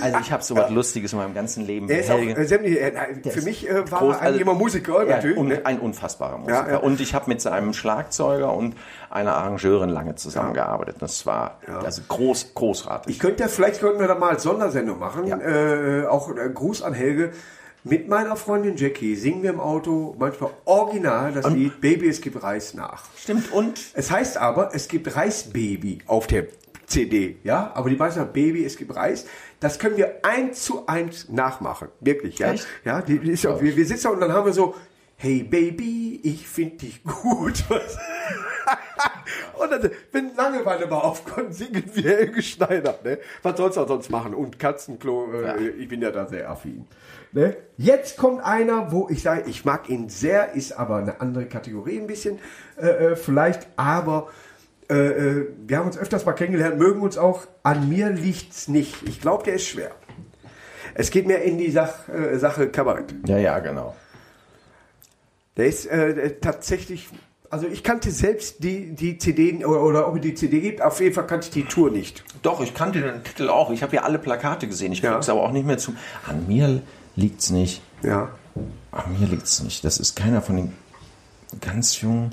Also ich habe so was Lustiges in meinem ganzen Leben. Er ist auch äh, sämtlich, äh, für mich äh, war Groß- er eigentlich also- immer Musiker, Ja, natürlich. und ne? ein unfassbarer Musiker. Ja, ja. Und ich habe mit einem Schlagzeuger und einer Arrangeurin lange zusammengearbeitet. Das war also groß, großartig. Ich könnte ja, vielleicht könnten wir da mal als Sondersendung machen. Ja. Äh, auch äh, Gruß an Helge. Mit meiner Freundin Jackie singen wir im Auto manchmal original das Lied Baby, es gibt Reis nach. Stimmt, und Es heißt aber, es gibt Reisbaby auf der CD, ja? Aber die meisten sagen Baby, es gibt Reis. Das können wir eins zu eins nachmachen. Wirklich, ja? Echt? Ja, die, die ist ja, wir, wir sitzen und dann haben wir so, hey Baby, ich finde dich gut. und dann, wenn Langeweile mal aufkommt, singen wir Helge Schneider, ne? Was sollst du auch sonst machen? Und Katzenklo, äh, ich bin ja da sehr affin. Ne? Jetzt kommt einer, wo ich sage, ich mag ihn sehr, ist aber eine andere Kategorie ein bisschen, äh, äh, vielleicht, aber äh, äh, wir haben uns öfters mal kennengelernt, mögen uns auch. An mir liegt's nicht. Ich glaube, der ist schwer. Es geht mehr in die Sach, äh, Sache Kabarett. ja, ja, genau. Der ist tatsächlich Also ich kannte selbst die, die CD oder, oder ob es die CD gibt, auf jeden Fall kannte ich die Tour nicht. Doch, ich kannte den Titel auch. Ich habe ja alle Plakate gesehen. Ich Ja. krieg's aber auch nicht mehr zu. An mir liegt's nicht. Ja. An mir liegt's nicht. Das ist keiner von den ganz jungen.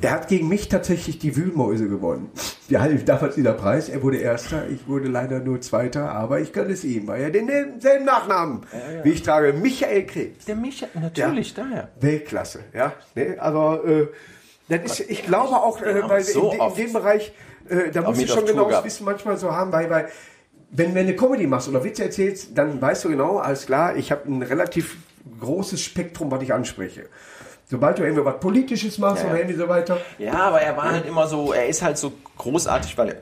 Er hat gegen mich tatsächlich die Wühlmäuse gewonnen. Hatten damals dieser Preis. Er wurde Erster, ich wurde leider nur Zweiter, aber ich gönne es ihm, weil er den selben Nachnamen, wie ich trage, Michael Krebs. Der Micha, natürlich, daher. Weltklasse, ja. Ne? Aber äh, das ist, ich glaube auch, äh, weil so in, in dem Bereich, äh, da musst du mit schon genau das. Wissen manchmal so haben, weil, weil wenn, wenn du Comedy machst oder Witze erzählst, dann weißt du genau, alles klar, ich habe ein relativ großes Spektrum, was ich anspreche. Sobald du irgendwie was Politisches machst Ja, oder ja. irgendwie so weiter, Ja, aber er war halt immer so, er ist halt so großartig, weil er,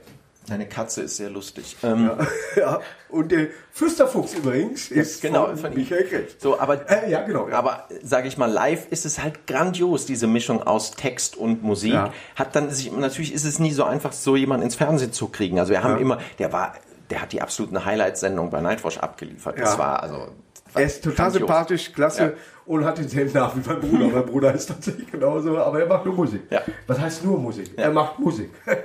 seine Katze ist sehr lustig. Ähm, ja. Und der Flüsterfuchs übrigens ist genau, von. Michael Krebs. So, aber, Äh, ja, genau, ja. aber sage ich mal, live ist es halt grandios, diese Mischung aus Text und Musik. Ja. Hat dann sich, natürlich ist es nie so einfach, so jemanden ins Fernsehen zu kriegen. Also wir haben immer, der war, der hat die absoluten Highlights-Sendung bei Nightwatch abgeliefert. Das Ja. war also. Er ist total sympathisch, klasse Ja. und hat denselben Namen wie mein Bruder. mein Bruder ist tatsächlich genauso, aber er macht nur Musik. Ja. Was heißt nur Musik? Er macht Musik.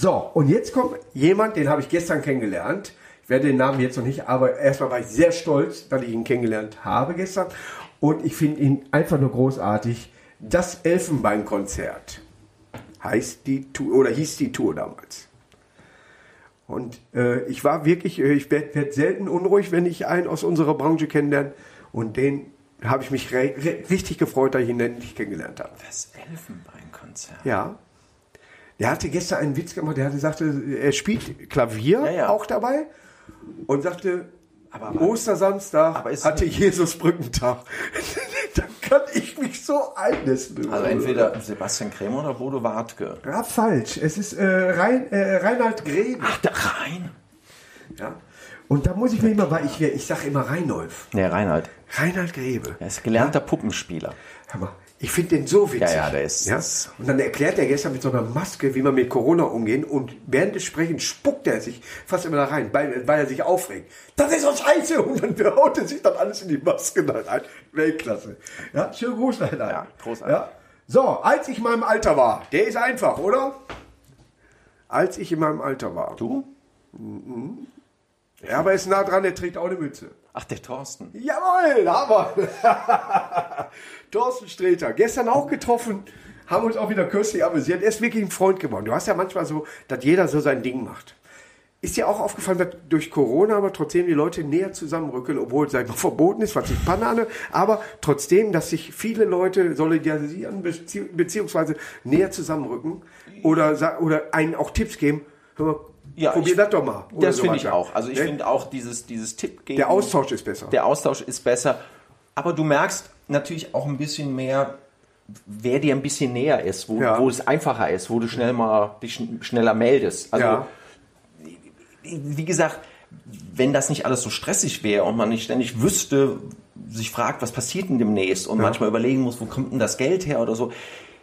So, und jetzt kommt jemand, den habe ich gestern kennengelernt. Ich werde den Namen jetzt noch nicht, aber erstmal war ich sehr stolz, dass ich ihn kennengelernt habe gestern. Und ich finde ihn einfach nur großartig. Das Elfenbeinkonzert heißt die Tour oder hieß die Tour damals. Und äh, ich war wirklich, äh, ich werde werd selten unruhig, wenn ich einen aus unserer Branche kennenlerne. Und den habe ich mich richtig gefreut, dass ich ihn endlich kennengelernt habe. Das Elfenbeinkonzert. Ja. Der hatte gestern einen Witz gemacht, der hatte sagte, er spielt Klavier Ja, ja. auch dabei und sagte, Aber- aber- Ostersamstag aber hatte Jesus Brückentag. kann ich mich so einnisten. Also entweder Sebastian Krämer oder Bodo Wartke. Ja, falsch. Es ist äh, Rein, äh, Reinhard Grebe. Ach, da rein. Ja. Und da muss ich mir immer, weil ich, ich sage immer Reinolf. Nee, Reinhard. Reinhard Grebe. Er ist gelernter Puppenspieler. Hör mal, ich finde den so witzig. Ja, ja, der ist- Ja? Und dann erklärt er gestern mit so einer Maske, wie man mit Corona umgehen und während des Sprechens spuckt er sich fast immer da rein, weil, weil er sich aufregt. Das ist so scheiße! Und dann haut er sich dann alles in die Maske dann ein. Weltklasse. Ja, schön Gruß dahin. Ja, großartig. Ja. So, als ich in meinem Alter war, der ist einfach, oder? Als ich in meinem Alter war. Du? Ja, aber er ist nah dran, der trägt auch eine Mütze. Ach, der Thorsten. Jawohl, Hammer. Thorsten Sträter, gestern auch getroffen, haben uns auch wieder kürzlich amüsiert. Er ist wirklich ein Freund geworden. Du hast ja manchmal so, dass jeder so sein Ding macht. Ist dir auch aufgefallen, dass durch Corona aber trotzdem die Leute näher zusammenrücken, obwohl es mal, verboten ist, was ich Banane, aber trotzdem, dass sich viele Leute solidarisieren, bezieh beziehungsweise näher zusammenrücken oder, oder einen auch Tipps geben. Hör mal, Ja, probier ich- das doch mal. Das finde ich auch. Also ich Ne? finde auch dieses, dieses Tipp geben. Der Austausch ist besser. Der Austausch ist besser. Aber du merkst natürlich auch ein bisschen mehr, wer dir ein bisschen näher ist, wo, Ja. wo es einfacher ist, wo du schnell mal dich schn- schneller meldest. Also ja. wie gesagt, wenn das nicht alles so stressig wäre und man nicht ständig wüsste, sich fragt, was passiert denn demnächst und manchmal überlegen muss, wo kommt denn das Geld her oder so.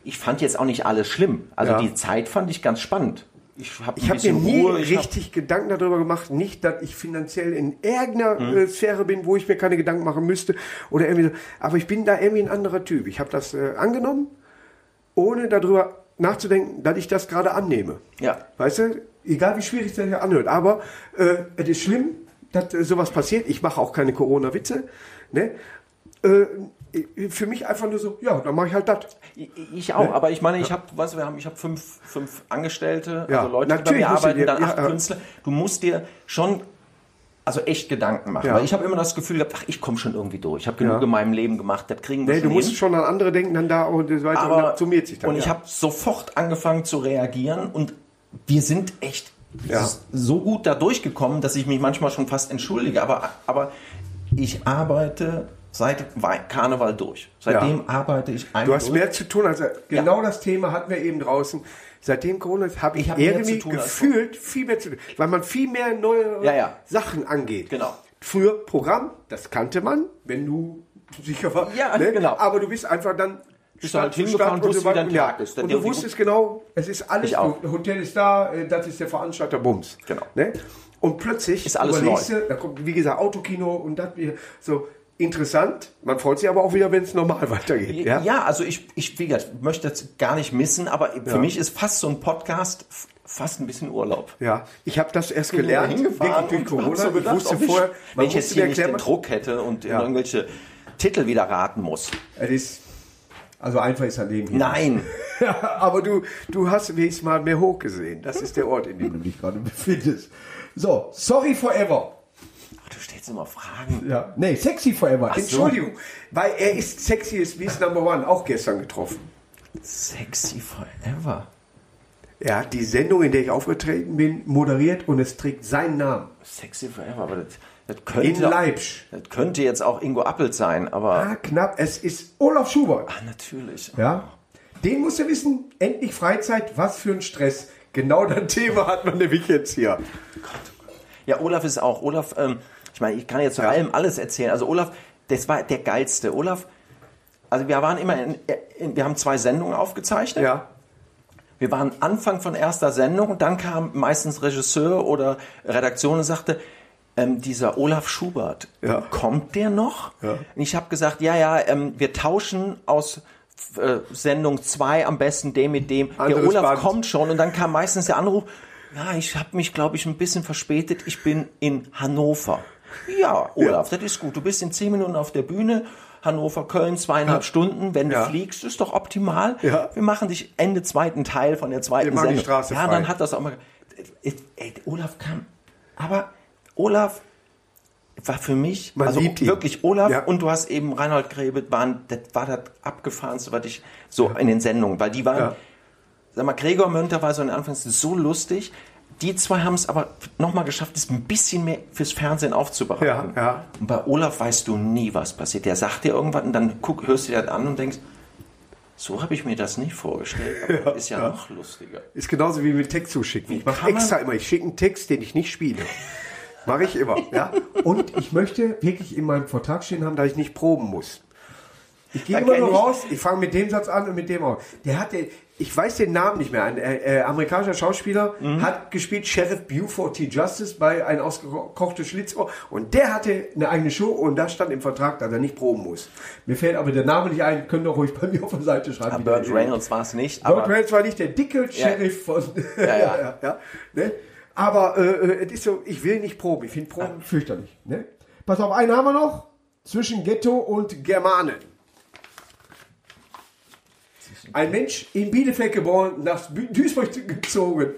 Ich fand jetzt auch nicht alles schlimm. Also Ja. die Zeit fand ich ganz spannend. Ich habe habe mir nie richtig Gedanken darüber gemacht, nicht, dass ich finanziell in irgendeiner äh, Sphäre bin, wo ich mir keine Gedanken machen müsste oder irgendwie so. Aber ich bin da irgendwie ein anderer Typ. Ich habe das äh, angenommen, ohne darüber nachzudenken, dass ich das gerade annehme. Ja. Weißt du, egal wie schwierig es sich anhört, aber äh, es ist schlimm, dass äh, sowas passiert. Ich mache auch keine Corona-Witze. Ne? Äh, für mich einfach nur so, ja, dann mache ich halt das. Ich- Ich auch, aber ich meine, ich habe, weißt du, wir haben, ich habe fünf, fünf Angestellte, Ja, also Leute, die bei mir arbeiten, dir- dann acht ja. Künstler. Du musst dir schon, also echt Gedanken machen, Ja. weil ich habe immer das Gefühl gehabt, ach, ich komme schon irgendwie durch. Ich habe genug Ja. in meinem Leben gemacht, das kriegen wir Nee, schon du musst hin. schon an andere denken, dann da und so weiter. und aber das summiert sich dann. und ich ja. habe sofort angefangen zu reagieren und wir sind echt so gut da durchgekommen, dass ich mich manchmal schon fast entschuldige. Aber, aber ich arbeite seit Karneval durch. Seitdem arbeite ich einfach Du hast durch. mehr zu tun als genau das Thema hatten wir eben draußen. Seitdem Corona ist, habe ich, Ich hab irgendwie tun gefühlt viel mehr zu tun, weil man viel mehr neue Ja, ja. Sachen angeht. Genau. Früher Programm, das kannte man, wenn du sicher war. ne? Ja, genau. Aber du bist einfach dann Bist halt Stadt zu hingefahren, Stadt und wusstest, wie dein. Tag Ja. ist. Und du wusstest genau, es ist alles, gut. Hotel ist da, äh, das ist der Veranstalter Bums. Genau. Ne? Und plötzlich Ist alles überlegst du, da kommt, wie gesagt, Autokino und das, so, interessant. Man freut sich aber auch wieder, wenn es normal weitergeht. Ja, Ja, also ich, ich wie gesagt, möchte das gar nicht missen, aber für Ja. mich ist fast so ein Podcast fast ein bisschen Urlaub. ja. Ich habe das erst Bin gelernt, durch und hab Corona. so gedacht, ich wusste ich- vorher, wenn ich jetzt hier nicht den Druck hätte und Ja. irgendwelche Titel wieder raten muss. es ist, also einfach ist ein Leben hier. Nein. aber du, du hast wenigstens mal mehr hoch gesehen. Das ist der Ort, in dem du dich gerade befindest. So, sorry forever. Ach, stellst immer Fragen. Ja. Nee, sexy forever. so. Entschuldigung, weil er ist sexy ist wie Number One, auch gestern getroffen. Sexy forever. Er hat die Sendung, in der ich aufgetreten bin, moderiert und es trägt seinen Namen. Sexy forever, aber das, das In könnte, Leipzig. das könnte jetzt auch Ingo Appelt sein, aber Ah, knapp. Es ist Olaf Schubert. ah, natürlich. Ja. Den musst du wissen, endlich Freizeit, was für ein Stress. Genau das Thema hat man nämlich jetzt hier. Ja, Olaf ist auch. Olaf, ähm, ich meine, ich kann jetzt zu Ja. allem alles erzählen. Also Olaf, das war der geilste. Olaf, also wir waren immer in, in wir haben zwei Sendungen aufgezeichnet. Ja. Wir waren Anfang von erster Sendung und dann kam meistens Regisseur oder Redaktion und sagte, ähm, dieser Olaf Schubert, Ja. kommt der noch? Ja. Und ich habe gesagt, ja, ja, ähm, wir tauschen aus äh, Sendung 2 am besten dem mit dem. der Anderes Olaf Band. kommt schon und dann kam meistens der Anruf, ja, ich habe mich, glaube ich, ein bisschen verspätet, ich bin in Hannover. Ja, Olaf, das ist gut. Du bist in zehn Minuten auf der Bühne. Hannover, Köln, zweieinhalb Stunden. Wenn du Ja. fliegst, ist doch optimal. Ja. Wir machen dich Ende zweiten Teil von der zweiten Wir machen die Sendung. Straße ja, frei. dann hat das auch mal. Ey, Olaf kam. Aber Olaf war für mich, Man also wirklich Olaf Ja. und du hast eben Reinhold Grebe, waren, das war das abgefahrenste, was ich so in den Sendungen, weil die waren, Ja. sag mal, Gregor Mönter war so in Anfangs so lustig. Die zwei haben es aber nochmal geschafft, es ein bisschen mehr fürs Fernsehen aufzubereiten. Ja, ja. Und bei Olaf weißt du nie, was passiert. Der sagt dir irgendwas und dann guck, hörst du dir das an und denkst, so habe ich mir das nicht vorgestellt. Aber das ist ja, noch lustiger. Ist genauso wie mit Text zuschicken. Ich mache extra immer, ich schicke einen Text, den ich nicht spiele. Mache ich immer. Ja? Und ich möchte wirklich in meinem Vertrag stehen haben, dass ich nicht proben muss. Ich gehe immer nur raus, ich fange mit dem Satz an und mit dem auch. Der hatte, ich weiß den Namen nicht mehr, ein äh, äh, amerikanischer Schauspieler Mhm. hat gespielt Sheriff Buford T. Justice bei ein ausgekochtes Schlitzohr und der hatte eine eigene Show und da stand im Vertrag, dass er nicht proben muss. Mir fällt aber der Name nicht ein, könnt ihr ruhig bei mir auf der Seite schreiben. Wie Burt Reynolds war es nicht, Burt aber Reynolds war nicht der dicke Sheriff von. Ja, ja. ja, ja, ne? Aber äh, äh, es ist so, ich will nicht proben. Ich finde Proben fürchterlich. Ne? Pass auf, einen haben wir noch. Zwischen Ghetto und Germanen. Ein Mensch in Bielefeld geboren, nach Duisburg gezogen.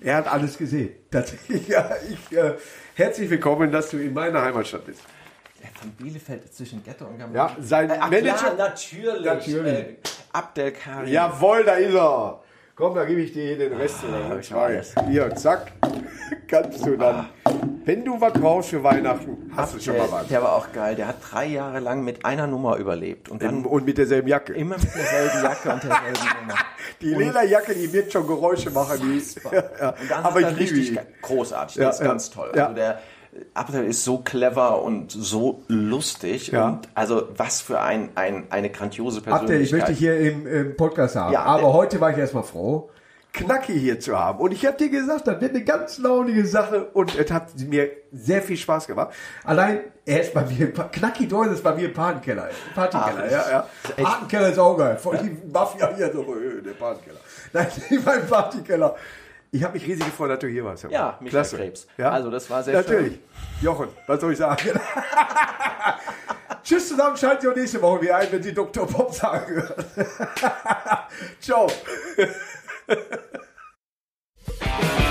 Er hat alles gesehen. Tatsächlich, ja, ich, äh, herzlich willkommen, dass du in meiner Heimatstadt bist. Der von Bielefeld zwischen Ghetto und Gamma. Ja, sein ach, Manager- Klar, natürlich. Natürlich. Äh, Abdel Karim. Jawohl, da ist er. Komm, da gebe ich dir den Rest. Ah, ich weiß. Hier, zack. Kannst du dann. Wenn du was brauchst für Weihnachten, hast du schon mal was. der war auch geil. Der hat drei Jahre lang mit einer Nummer überlebt. Und dann Und mit derselben Jacke. immer mit derselben Jacke und derselben Nummer. Die Lederjacke, die wird schon Geräusche machen. Die, ja, ja. Und dann Aber hat er richtig großartig. Ja, Das ist ja. ganz toll. Also der Abdel ist so clever und so lustig. Ja. Und also was für ein, ein, eine grandiose Abdel, ich möchte hier im, im Podcast haben. Ja, Aber der- heute war ich erstmal froh, Knacki hier zu haben. Und ich habe dir gesagt, das wird eine ganz launige Sache und es hat mir sehr viel Spaß gemacht. Allein, er ist bei mir, Knacki Deus ist bei mir im. Partykeller, Ach, ja, ja. ist Partykeller ist auch geil. Von die Mafia hier so, äh, der Partykeller. Nein, mein Partykeller. Ich habe mich riesig gefreut, dass du hier warst. Ja, Michael Krebs. Ja? Also, das war sehr Natürlich. Jochen, was soll ich sagen? Tschüss zusammen, schaltet ihr auch nächste Woche wieder ein, wenn Sie Dr. Bob sagen hören. Ciao. Yeah.